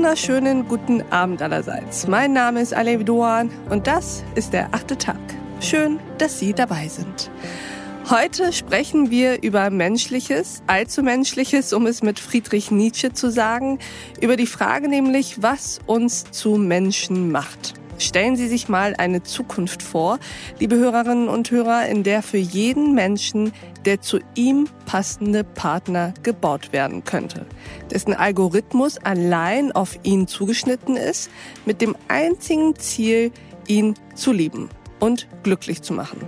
wunderschönen guten Abend allerseits. Mein Name ist Alev Doan und das ist der achte Tag. Schön, dass Sie dabei sind. Heute sprechen wir über Menschliches, allzu Menschliches, um es mit Friedrich Nietzsche zu sagen, über die Frage nämlich, was uns zu Menschen macht. Stellen Sie sich mal eine Zukunft vor, liebe Hörerinnen und Hörer, in der für jeden Menschen der zu ihm passende Partner gebaut werden könnte, dessen Algorithmus allein auf ihn zugeschnitten ist, mit dem einzigen Ziel, ihn zu lieben und glücklich zu machen.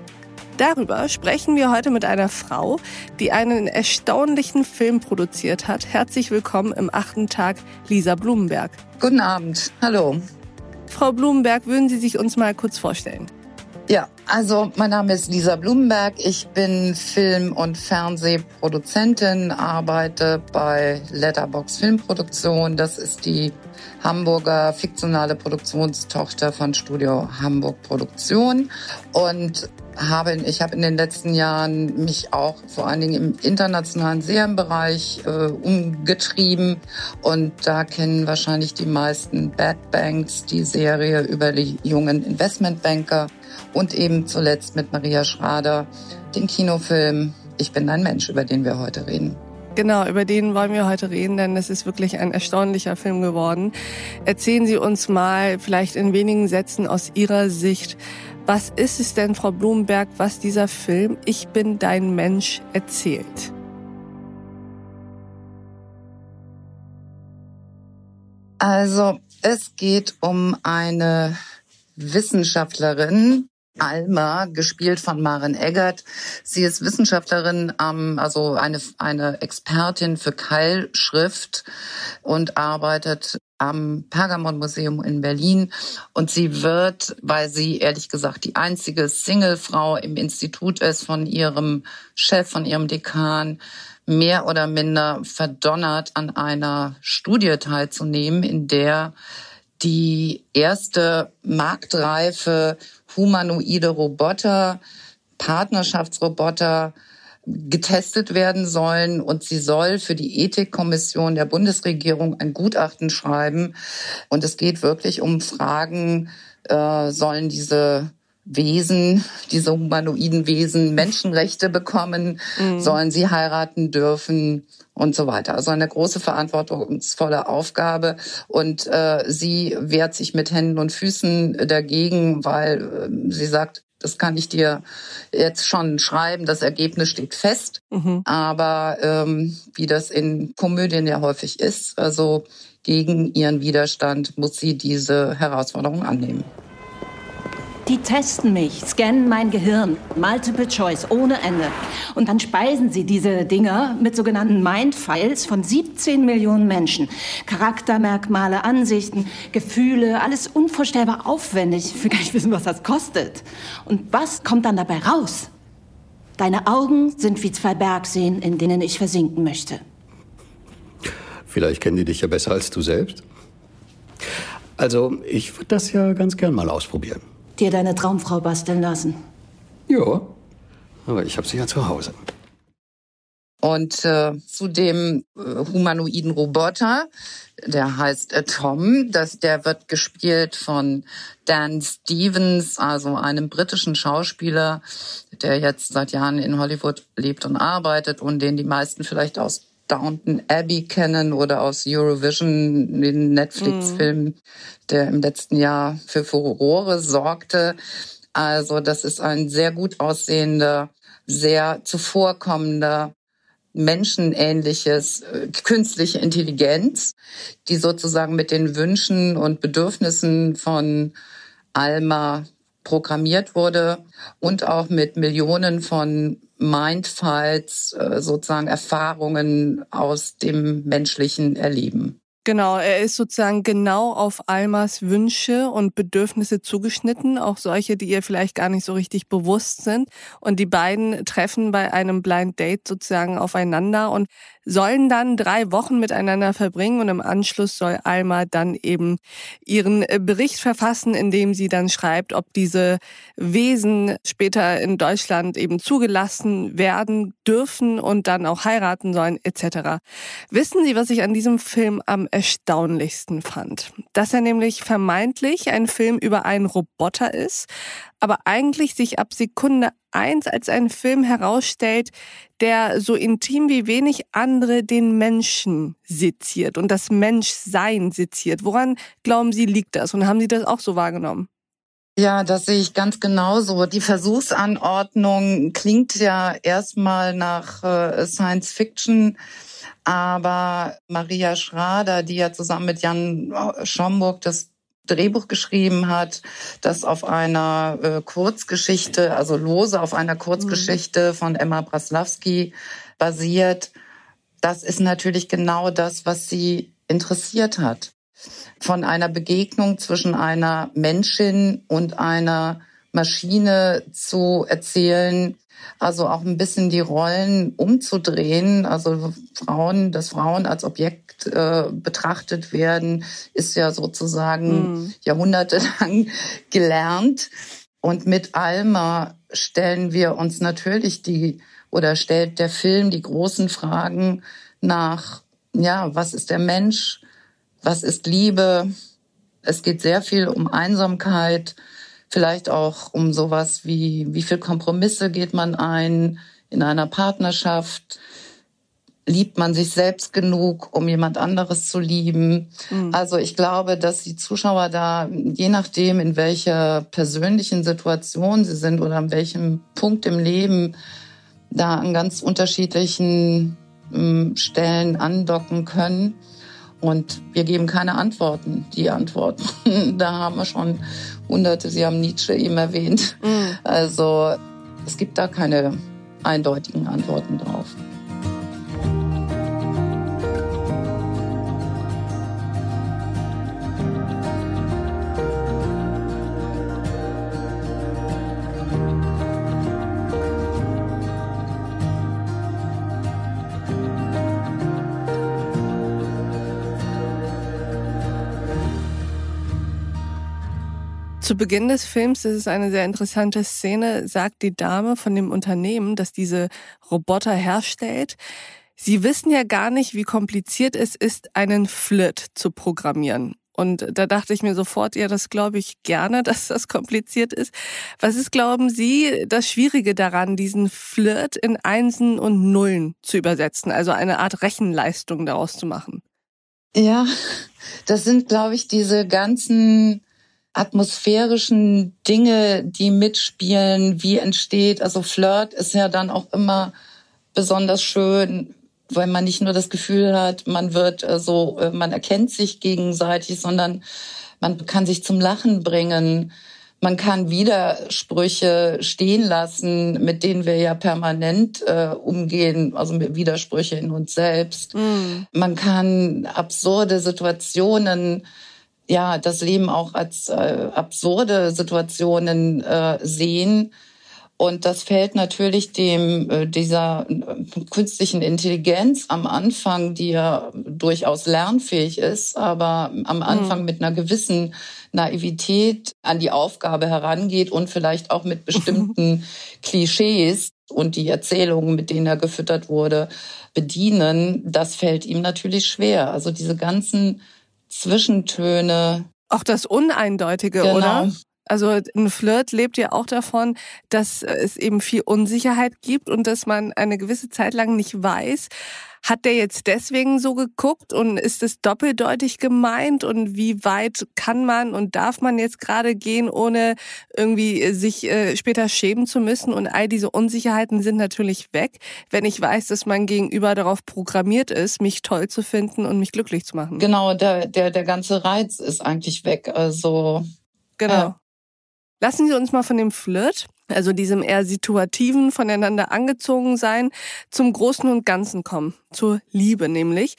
Darüber sprechen wir heute mit einer Frau, die einen erstaunlichen Film produziert hat. Herzlich willkommen im achten Tag, Lisa Blumenberg. Guten Abend, hallo. Frau Blumenberg, würden Sie sich uns mal kurz vorstellen? Ja, also mein Name ist Lisa Blumenberg. Ich bin Film- und Fernsehproduzentin, arbeite bei Letterbox Filmproduktion. Das ist die Hamburger fiktionale Produktionstochter von Studio Hamburg Produktion. Und habe, ich habe in den letzten Jahren mich auch vor allen Dingen im internationalen Serienbereich äh, umgetrieben und da kennen wahrscheinlich die meisten Bad Banks die Serie über die jungen Investmentbanker und eben zuletzt mit Maria Schrader den Kinofilm Ich bin ein Mensch, über den wir heute reden. Genau, über den wollen wir heute reden, denn es ist wirklich ein erstaunlicher Film geworden. Erzählen Sie uns mal vielleicht in wenigen Sätzen aus Ihrer Sicht, was ist es denn, Frau Blumenberg, was dieser Film Ich bin dein Mensch erzählt? Also es geht um eine Wissenschaftlerin, Alma, gespielt von Maren Eggert. Sie ist Wissenschaftlerin, also eine, eine Expertin für Keilschrift und arbeitet am Pergamon-Museum in Berlin. Und sie wird, weil sie ehrlich gesagt die einzige Singlefrau im Institut ist, von ihrem Chef, von ihrem Dekan, mehr oder minder verdonnert, an einer Studie teilzunehmen, in der die erste marktreife humanoide Roboter, Partnerschaftsroboter getestet werden sollen und sie soll für die Ethikkommission der Bundesregierung ein Gutachten schreiben. Und es geht wirklich um Fragen, äh, sollen diese Wesen, diese humanoiden Wesen Menschenrechte bekommen, mhm. sollen sie heiraten dürfen und so weiter. Also eine große verantwortungsvolle Aufgabe und äh, sie wehrt sich mit Händen und Füßen dagegen, weil äh, sie sagt, das kann ich dir jetzt schon schreiben. Das Ergebnis steht fest. Mhm. Aber ähm, wie das in Komödien ja häufig ist, also gegen ihren Widerstand muss sie diese Herausforderung annehmen. Die testen mich, scannen mein Gehirn, Multiple Choice ohne Ende. Und dann speisen sie diese Dinger mit sogenannten Mindfiles von 17 Millionen Menschen. Charaktermerkmale, Ansichten, Gefühle, alles unvorstellbar aufwendig. Ich will gar nicht wissen, was das kostet. Und was kommt dann dabei raus? Deine Augen sind wie zwei Bergseen, in denen ich versinken möchte. Vielleicht kennen die dich ja besser als du selbst. Also, ich würde das ja ganz gern mal ausprobieren dir deine Traumfrau basteln lassen. Ja, aber ich habe sie ja zu Hause. Und äh, zu dem äh, humanoiden Roboter, der heißt äh, Tom, das, der wird gespielt von Dan Stevens, also einem britischen Schauspieler, der jetzt seit Jahren in Hollywood lebt und arbeitet und den die meisten vielleicht aus Downton Abbey kennen oder aus Eurovision, den Netflix-Film, mhm. der im letzten Jahr für Furore sorgte. Also das ist ein sehr gut aussehender, sehr zuvorkommender, menschenähnliches, äh, künstliche Intelligenz, die sozusagen mit den Wünschen und Bedürfnissen von Alma programmiert wurde und auch mit Millionen von Mindfiles, äh, sozusagen Erfahrungen aus dem menschlichen Erleben. Genau, er ist sozusagen genau auf Almas Wünsche und Bedürfnisse zugeschnitten, auch solche, die ihr vielleicht gar nicht so richtig bewusst sind. Und die beiden treffen bei einem Blind Date sozusagen aufeinander und sollen dann drei Wochen miteinander verbringen und im Anschluss soll Alma dann eben ihren äh, Bericht verfassen, in dem sie dann schreibt, ob diese Wesen später in Deutschland eben zugelassen werden dürfen und dann auch heiraten sollen etc. Wissen Sie, was ich an diesem Film am erstaunlichsten fand. Dass er nämlich vermeintlich ein Film über einen Roboter ist, aber eigentlich sich ab Sekunde eins als ein Film herausstellt, der so intim wie wenig andere den Menschen seziert und das Menschsein seziert. Woran glauben Sie liegt das und haben Sie das auch so wahrgenommen? Ja, das sehe ich ganz genauso. Die Versuchsanordnung klingt ja erstmal nach äh, Science Fiction, aber Maria Schrader, die ja zusammen mit Jan Schomburg das Drehbuch geschrieben hat, das auf einer äh, Kurzgeschichte, also lose auf einer Kurzgeschichte mhm. von Emma Braslawski basiert. Das ist natürlich genau das, was sie interessiert hat von einer Begegnung zwischen einer Menschin und einer Maschine zu erzählen, also auch ein bisschen die Rollen umzudrehen, also Frauen, dass Frauen als Objekt äh, betrachtet werden, ist ja sozusagen mhm. jahrhundertelang gelernt. Und mit Alma stellen wir uns natürlich die oder stellt der Film die großen Fragen nach, ja, was ist der Mensch? Was ist Liebe. Es geht sehr viel um Einsamkeit, vielleicht auch um sowas wie, wie viel Kompromisse geht man ein in einer Partnerschaft. Liebt man sich selbst genug, um jemand anderes zu lieben? Mhm. Also ich glaube, dass die Zuschauer da, je nachdem, in welcher persönlichen Situation sie sind oder an welchem Punkt im Leben, da an ganz unterschiedlichen ähm, Stellen andocken können. Und wir geben keine Antworten. Die Antworten, da haben wir schon hunderte, Sie haben Nietzsche eben erwähnt. Mhm. Also es gibt da keine eindeutigen Antworten drauf. Zu Beginn des Films, das ist eine sehr interessante Szene, sagt die Dame von dem Unternehmen, das diese Roboter herstellt, Sie wissen ja gar nicht, wie kompliziert es ist, einen Flirt zu programmieren. Und da dachte ich mir sofort, ja, das glaube ich gerne, dass das kompliziert ist. Was ist, glauben Sie, das Schwierige daran, diesen Flirt in Einsen und Nullen zu übersetzen, also eine Art Rechenleistung daraus zu machen? Ja, das sind, glaube ich, diese ganzen atmosphärischen Dinge, die mitspielen, wie entsteht. Also Flirt ist ja dann auch immer besonders schön, weil man nicht nur das Gefühl hat, man wird so, also, äh, man erkennt sich gegenseitig, sondern man kann sich zum Lachen bringen. Man kann Widersprüche stehen lassen, mit denen wir ja permanent äh, umgehen, also mit Widersprüche in uns selbst. Mm. Man kann absurde Situationen ja das Leben auch als äh, absurde Situationen äh, sehen. Und das fällt natürlich dem äh, dieser äh, künstlichen Intelligenz am Anfang, die ja durchaus lernfähig ist, aber am mhm. Anfang mhm. mit einer gewissen Naivität an die Aufgabe herangeht und vielleicht auch mit bestimmten Klischees und die Erzählungen, mit denen er gefüttert wurde, bedienen, das fällt ihm natürlich schwer. Also diese ganzen Zwischentöne. Auch das Uneindeutige, genau. oder? Also ein Flirt lebt ja auch davon, dass es eben viel Unsicherheit gibt und dass man eine gewisse Zeit lang nicht weiß, hat der jetzt deswegen so geguckt und ist es doppeldeutig gemeint und wie weit kann man und darf man jetzt gerade gehen, ohne irgendwie sich äh, später schämen zu müssen? Und all diese Unsicherheiten sind natürlich weg, wenn ich weiß, dass mein Gegenüber darauf programmiert ist, mich toll zu finden und mich glücklich zu machen. Genau, der, der, der ganze Reiz ist eigentlich weg. Also. Genau. Lassen Sie uns mal von dem Flirt, also diesem eher situativen, voneinander angezogen sein, zum Großen und Ganzen kommen, zur Liebe nämlich.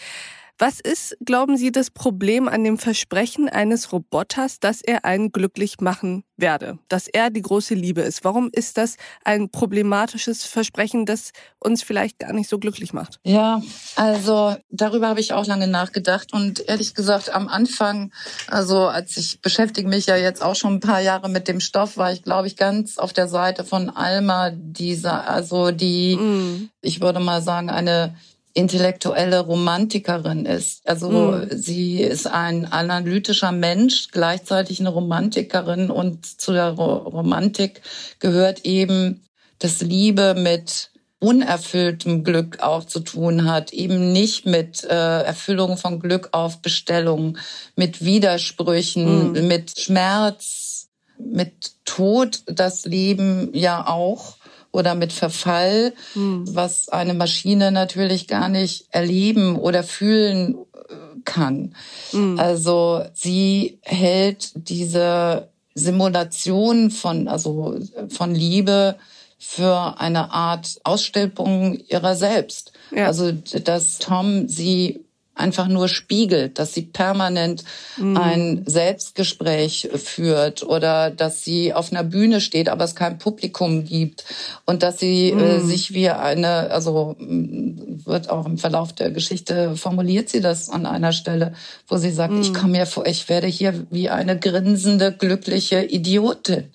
Was ist, glauben Sie, das Problem an dem Versprechen eines Roboters, dass er einen glücklich machen werde, dass er die große Liebe ist? Warum ist das ein problematisches Versprechen, das uns vielleicht gar nicht so glücklich macht? Ja, also darüber habe ich auch lange nachgedacht und ehrlich gesagt am Anfang, also als ich beschäftige mich ja jetzt auch schon ein paar Jahre mit dem Stoff, war ich glaube ich ganz auf der Seite von Alma, dieser, also die, mm. ich würde mal sagen, eine intellektuelle Romantikerin ist. Also mhm. sie ist ein analytischer Mensch, gleichzeitig eine Romantikerin und zu der Romantik gehört eben, dass Liebe mit unerfülltem Glück auch zu tun hat, eben nicht mit äh, Erfüllung von Glück auf Bestellung, mit Widersprüchen, mhm. mit Schmerz, mit Tod, das Leben ja auch oder mit Verfall, mhm. was eine Maschine natürlich gar nicht erleben oder fühlen äh, kann. Mhm. Also sie hält diese Simulation von, also von Liebe für eine Art Ausstellung ihrer selbst. Ja. Also, dass Tom sie einfach nur spiegelt, dass sie permanent mhm. ein Selbstgespräch führt oder dass sie auf einer Bühne steht, aber es kein Publikum gibt und dass sie äh, mhm. äh, sich wie eine, also wird auch im Verlauf der Geschichte formuliert sie das an einer Stelle, wo sie sagt, mhm. ich komme mir vor, ich werde hier wie eine grinsende, glückliche Idiotin.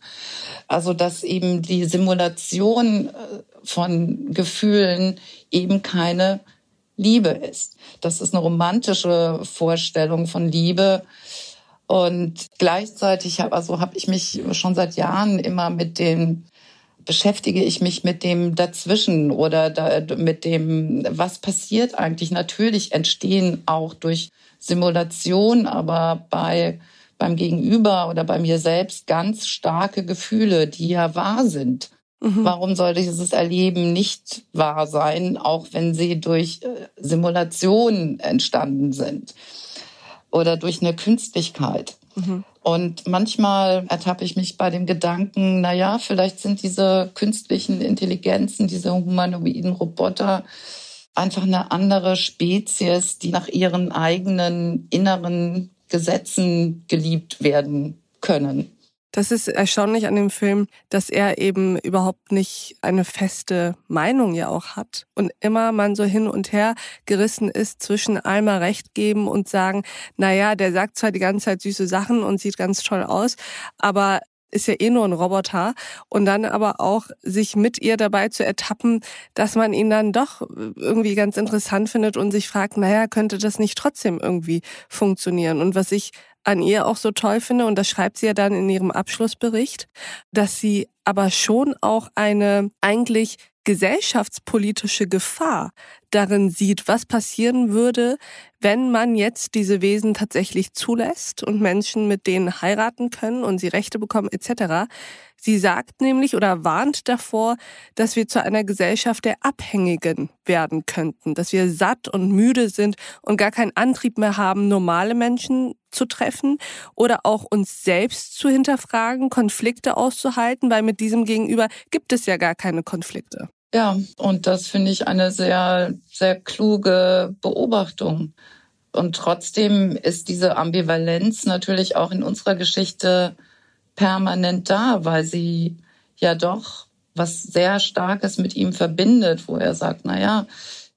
Also dass eben die Simulation äh, von Gefühlen eben keine Liebe ist. Das ist eine romantische Vorstellung von Liebe. Und gleichzeitig habe also habe ich mich schon seit Jahren immer mit dem beschäftige ich mich mit dem dazwischen oder da, mit dem was passiert eigentlich natürlich entstehen auch durch Simulation, aber bei beim Gegenüber oder bei mir selbst ganz starke Gefühle, die ja wahr sind. Mhm. Warum sollte dieses Erleben nicht wahr sein, auch wenn sie durch äh, Simulationen entstanden sind oder durch eine Künstlichkeit? Mhm. Und manchmal ertappe ich mich bei dem Gedanken, na ja, vielleicht sind diese künstlichen Intelligenzen, diese humanoiden Roboter einfach eine andere Spezies, die nach ihren eigenen inneren Gesetzen geliebt werden können. Das ist erstaunlich an dem Film, dass er eben überhaupt nicht eine feste Meinung ja auch hat und immer man so hin und her gerissen ist zwischen einmal Recht geben und sagen, na ja, der sagt zwar die ganze Zeit süße Sachen und sieht ganz toll aus, aber ist ja eh nur ein Roboter und dann aber auch sich mit ihr dabei zu ertappen, dass man ihn dann doch irgendwie ganz interessant findet und sich fragt, naja, könnte das nicht trotzdem irgendwie funktionieren? Und was ich an ihr auch so toll finde, und das schreibt sie ja dann in ihrem Abschlussbericht, dass sie aber schon auch eine eigentlich gesellschaftspolitische Gefahr darin sieht, was passieren würde, wenn man jetzt diese Wesen tatsächlich zulässt und Menschen mit denen heiraten können und sie Rechte bekommen etc. Sie sagt nämlich oder warnt davor, dass wir zu einer Gesellschaft der Abhängigen werden könnten, dass wir satt und müde sind und gar keinen Antrieb mehr haben, normale Menschen zu treffen oder auch uns selbst zu hinterfragen, Konflikte auszuhalten, weil mit diesem Gegenüber gibt es ja gar keine Konflikte. Ja, und das finde ich eine sehr, sehr kluge Beobachtung. Und trotzdem ist diese Ambivalenz natürlich auch in unserer Geschichte permanent da, weil sie ja doch was sehr Starkes mit ihm verbindet, wo er sagt, na ja,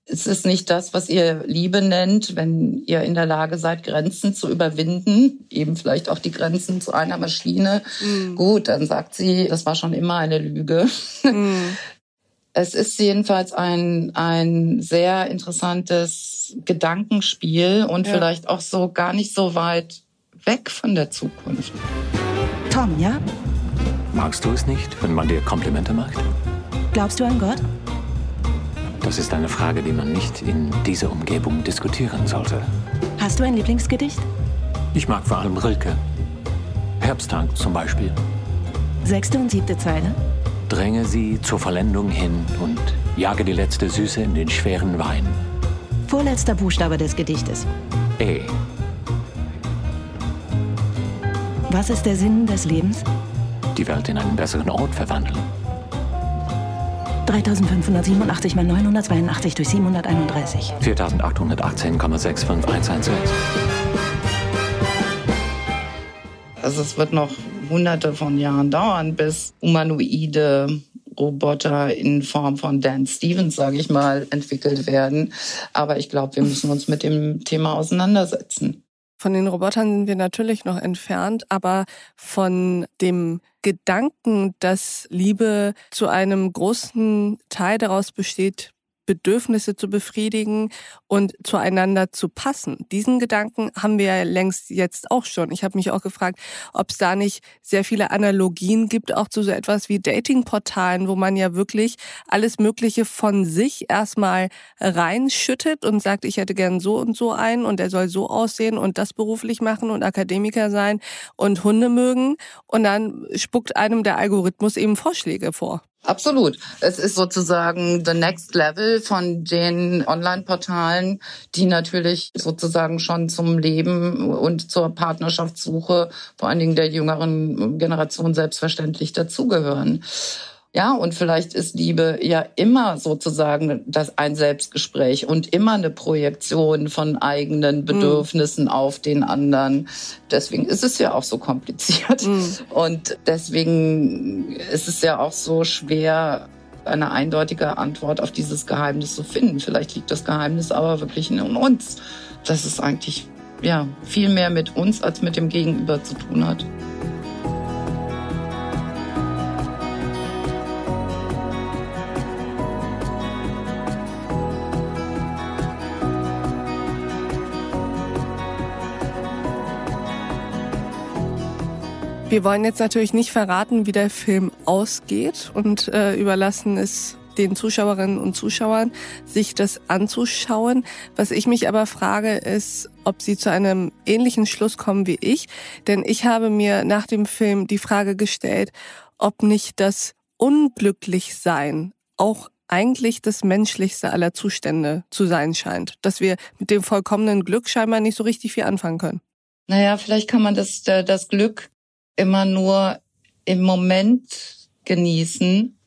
es ist nicht das, was ihr Liebe nennt, wenn ihr in der Lage seid, Grenzen zu überwinden, eben vielleicht auch die Grenzen zu einer Maschine. Mhm. Gut, dann sagt sie, das war schon immer eine Lüge. Mhm. Es ist jedenfalls ein, ein sehr interessantes Gedankenspiel und ja. vielleicht auch so gar nicht so weit weg von der Zukunft. Tom, ja? Magst du es nicht, wenn man dir Komplimente macht? Glaubst du an Gott? Das ist eine Frage, die man nicht in dieser Umgebung diskutieren sollte. Hast du ein Lieblingsgedicht? Ich mag vor allem Rilke. Herbsttag zum Beispiel. Sechste und siebte Zeile? Dränge sie zur Vollendung hin und jage die letzte Süße in den schweren Wein. Vorletzter Buchstabe des Gedichtes. E. Was ist der Sinn des Lebens? Die Welt in einen besseren Ort verwandeln. 3587 mal 982 durch 731. 4818,65116. Also es wird noch hunderte von Jahren dauern, bis humanoide Roboter in Form von Dan Stevens, sage ich mal, entwickelt werden. Aber ich glaube, wir müssen uns mit dem Thema auseinandersetzen. Von den Robotern sind wir natürlich noch entfernt, aber von dem Gedanken, dass Liebe zu einem großen Teil daraus besteht, Bedürfnisse zu befriedigen und zueinander zu passen. Diesen Gedanken haben wir ja längst jetzt auch schon. Ich habe mich auch gefragt, ob es da nicht sehr viele Analogien gibt, auch zu so etwas wie Datingportalen, wo man ja wirklich alles Mögliche von sich erstmal reinschüttet und sagt, ich hätte gern so und so einen und er soll so aussehen und das beruflich machen und Akademiker sein und Hunde mögen. Und dann spuckt einem der Algorithmus eben Vorschläge vor. Absolut. Es ist sozusagen the next level von den Online-Portalen, die natürlich sozusagen schon zum Leben und zur Partnerschaftssuche vor allen Dingen der jüngeren Generation selbstverständlich dazugehören. Ja, und vielleicht ist Liebe ja immer sozusagen das ein Selbstgespräch und immer eine Projektion von eigenen hm. Bedürfnissen mm. auf den anderen. Deswegen ist es ja auch so kompliziert. Mm. Und deswegen ist es ja auch so schwer, eine eindeutige Antwort auf dieses Geheimnis zu finden. Vielleicht liegt das Geheimnis aber wirklich in uns. Dass es eigentlich ja viel mehr mit uns als mit dem Gegenüber zu tun hat. Wir wollen jetzt natürlich nicht verraten, wie der Film ausgeht und äh, überlassen es den Zuschauerinnen und Zuschauern, sich das anzuschauen. Was ich mich aber frage, ist, ob sie zu einem ähnlichen Schluss kommen wie ich. Denn ich habe mir nach dem Film die Frage gestellt, ob nicht das Unglücklichsein auch eigentlich das menschlichste aller Zustände zu sein scheint. Dass wir mit dem vollkommenen Glück scheinbar nicht so richtig viel anfangen können. Naja, vielleicht kann man das, äh, das Glück immer nur im Moment genießen.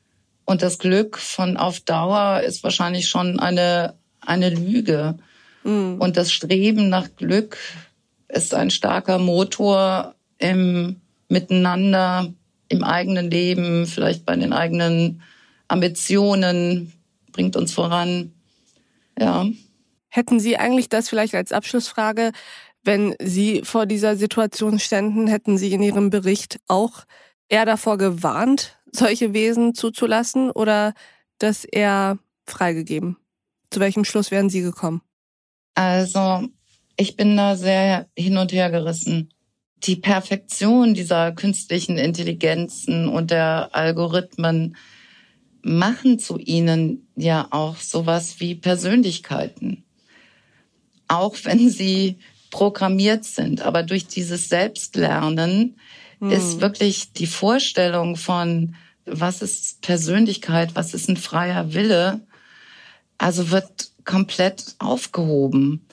Und das Glück von auf Dauer ist wahrscheinlich schon eine, eine Lüge. Mhm. Und das Streben nach Glück ist ein starker Motor im Miteinander, im eigenen Leben, vielleicht bei den eigenen Ambitionen, bringt uns voran. Ja. Hätten Sie eigentlich das vielleicht als Abschlussfrage wenn Sie vor dieser Situation ständen, hätten Sie in Ihrem Bericht auch eher davor gewarnt, solche Wesen zuzulassen oder das eher freigegeben? Zu welchem Schluss wären Sie gekommen? Also, ich bin da sehr hin und her gerissen. Die Perfektion dieser künstlichen Intelligenzen und der Algorithmen machen zu ihnen ja auch sowas wie Persönlichkeiten. Auch wenn sie programmiert sind. Aber durch dieses Selbstlernen hm. ist wirklich die Vorstellung von, was ist Persönlichkeit, was ist ein freier Wille, also wird komplett aufgehoben.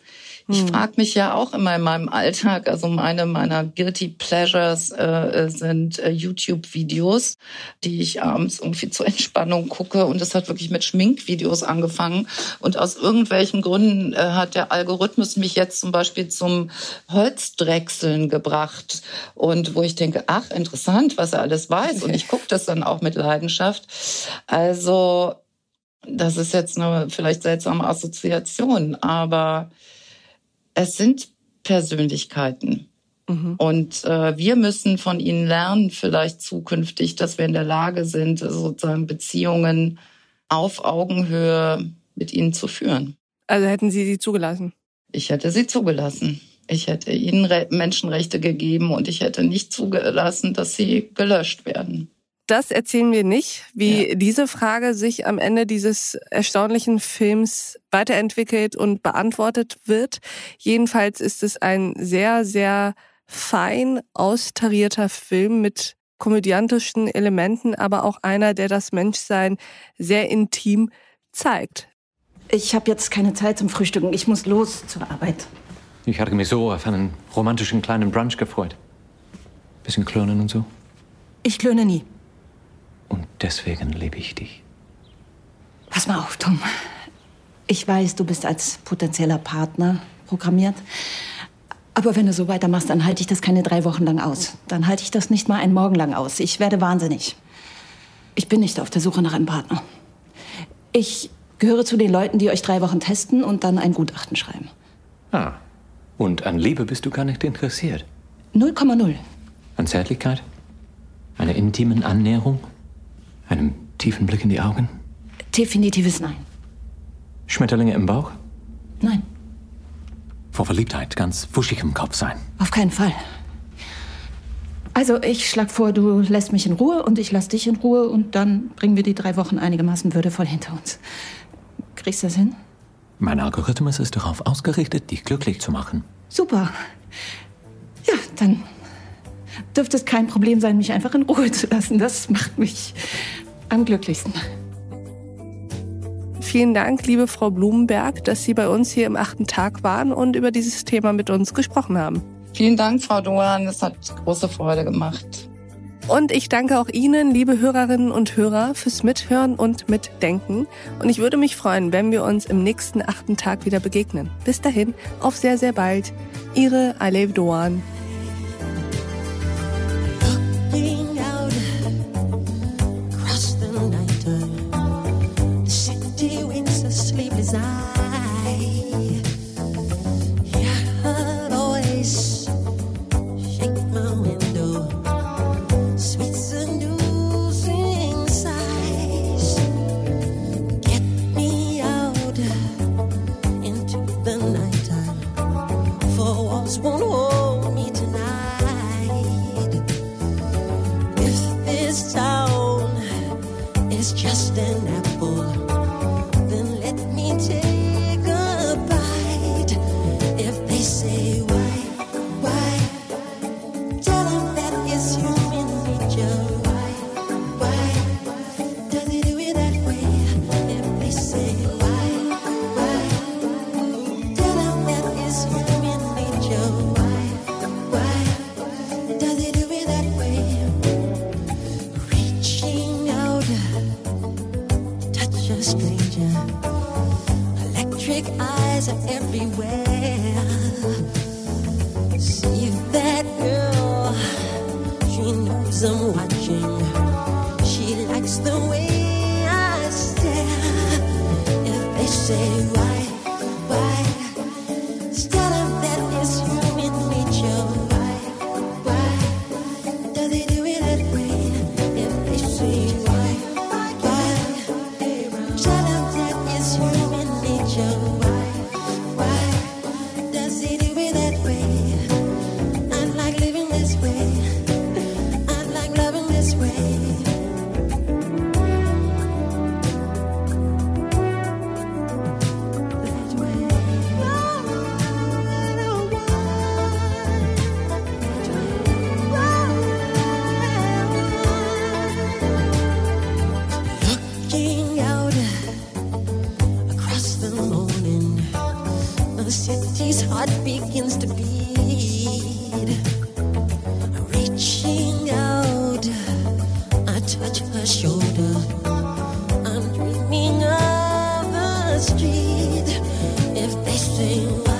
Ich hm. frage mich ja auch immer in meinem Alltag, also meine meiner Guilty Pleasures äh, sind äh, YouTube-Videos, die ich abends irgendwie zur Entspannung gucke. Und das hat wirklich mit Schminkvideos angefangen. Und aus irgendwelchen Gründen äh, hat der Algorithmus mich jetzt zum Beispiel zum Holzdrechseln gebracht. Und wo ich denke, ach, interessant, was er alles weiß. Und ich gucke das dann auch mit Leidenschaft. Also das ist jetzt eine vielleicht seltsame Assoziation, aber es sind Persönlichkeiten. Mhm. Und äh, wir müssen von ihnen lernen, vielleicht zukünftig, dass wir in der Lage sind, sozusagen Beziehungen auf Augenhöhe mit ihnen zu führen. Also hätten Sie sie zugelassen? Ich hätte sie zugelassen. Ich hätte ihnen Re Menschenrechte gegeben und ich hätte nicht zugelassen, dass sie gelöscht werden das erzählen wir nicht, wie ja. diese Frage sich am Ende dieses erstaunlichen Films weiterentwickelt und beantwortet wird. Jedenfalls ist es ein sehr, sehr fein austarierter Film mit komödiantischen Elementen, aber auch einer, der das Menschsein sehr intim zeigt. Ich habe jetzt keine Zeit zum Frühstücken. Ich muss los zur Arbeit. Ich hatte mich so auf einen romantischen kleinen Brunch gefreut. Bisschen klönen und so. Ich klöne nie. Deswegen liebe ich dich. Pass mal auf, Tom. Ich weiß, du bist als potenzieller Partner programmiert. Aber wenn du so weitermachst, dann halte ich das keine drei Wochen lang aus. Dann halte ich das nicht mal einen Morgen lang aus. Ich werde wahnsinnig. Ich bin nicht auf der Suche nach einem Partner. Ich gehöre zu den Leuten, die euch drei Wochen testen und dann ein Gutachten schreiben. Ah. Und an Liebe bist du gar nicht interessiert? 0,0. An Zärtlichkeit? Einer intimen Annäherung? Einem tiefen Blick in die Augen? Definitives Nein. Schmetterlinge im Bauch? Nein, Vor Verliebtheit ganz wuschig im Kopf sein. auf keinen Fall. Also, ich schlag vor, du lässt mich in Ruhe und ich lass dich in Ruhe und dann bringen wir die drei Wochen einigermaßen würdevoll hinter uns. Kriegst du das hin? Mein Algorithmus ist darauf ausgerichtet, dich glücklich zu machen. Super. Ja, dann dürfte es kein Problem sein, mich einfach in Ruhe zu lassen. Das macht mich am glücklichsten. Vielen Dank, liebe Frau Blumenberg, dass Sie bei uns hier im achten Tag waren und über dieses Thema mit uns gesprochen haben. Vielen Dank, Frau Doan. Es hat große Freude gemacht. Und ich danke auch Ihnen, liebe Hörerinnen und Hörer, fürs Mithören und Mitdenken. Und ich würde mich freuen, wenn wir uns im nächsten achten Tag wieder begegnen. Bis dahin, auf sehr, sehr bald. Ihre Alev Doan. The night time. chẳng bao sing.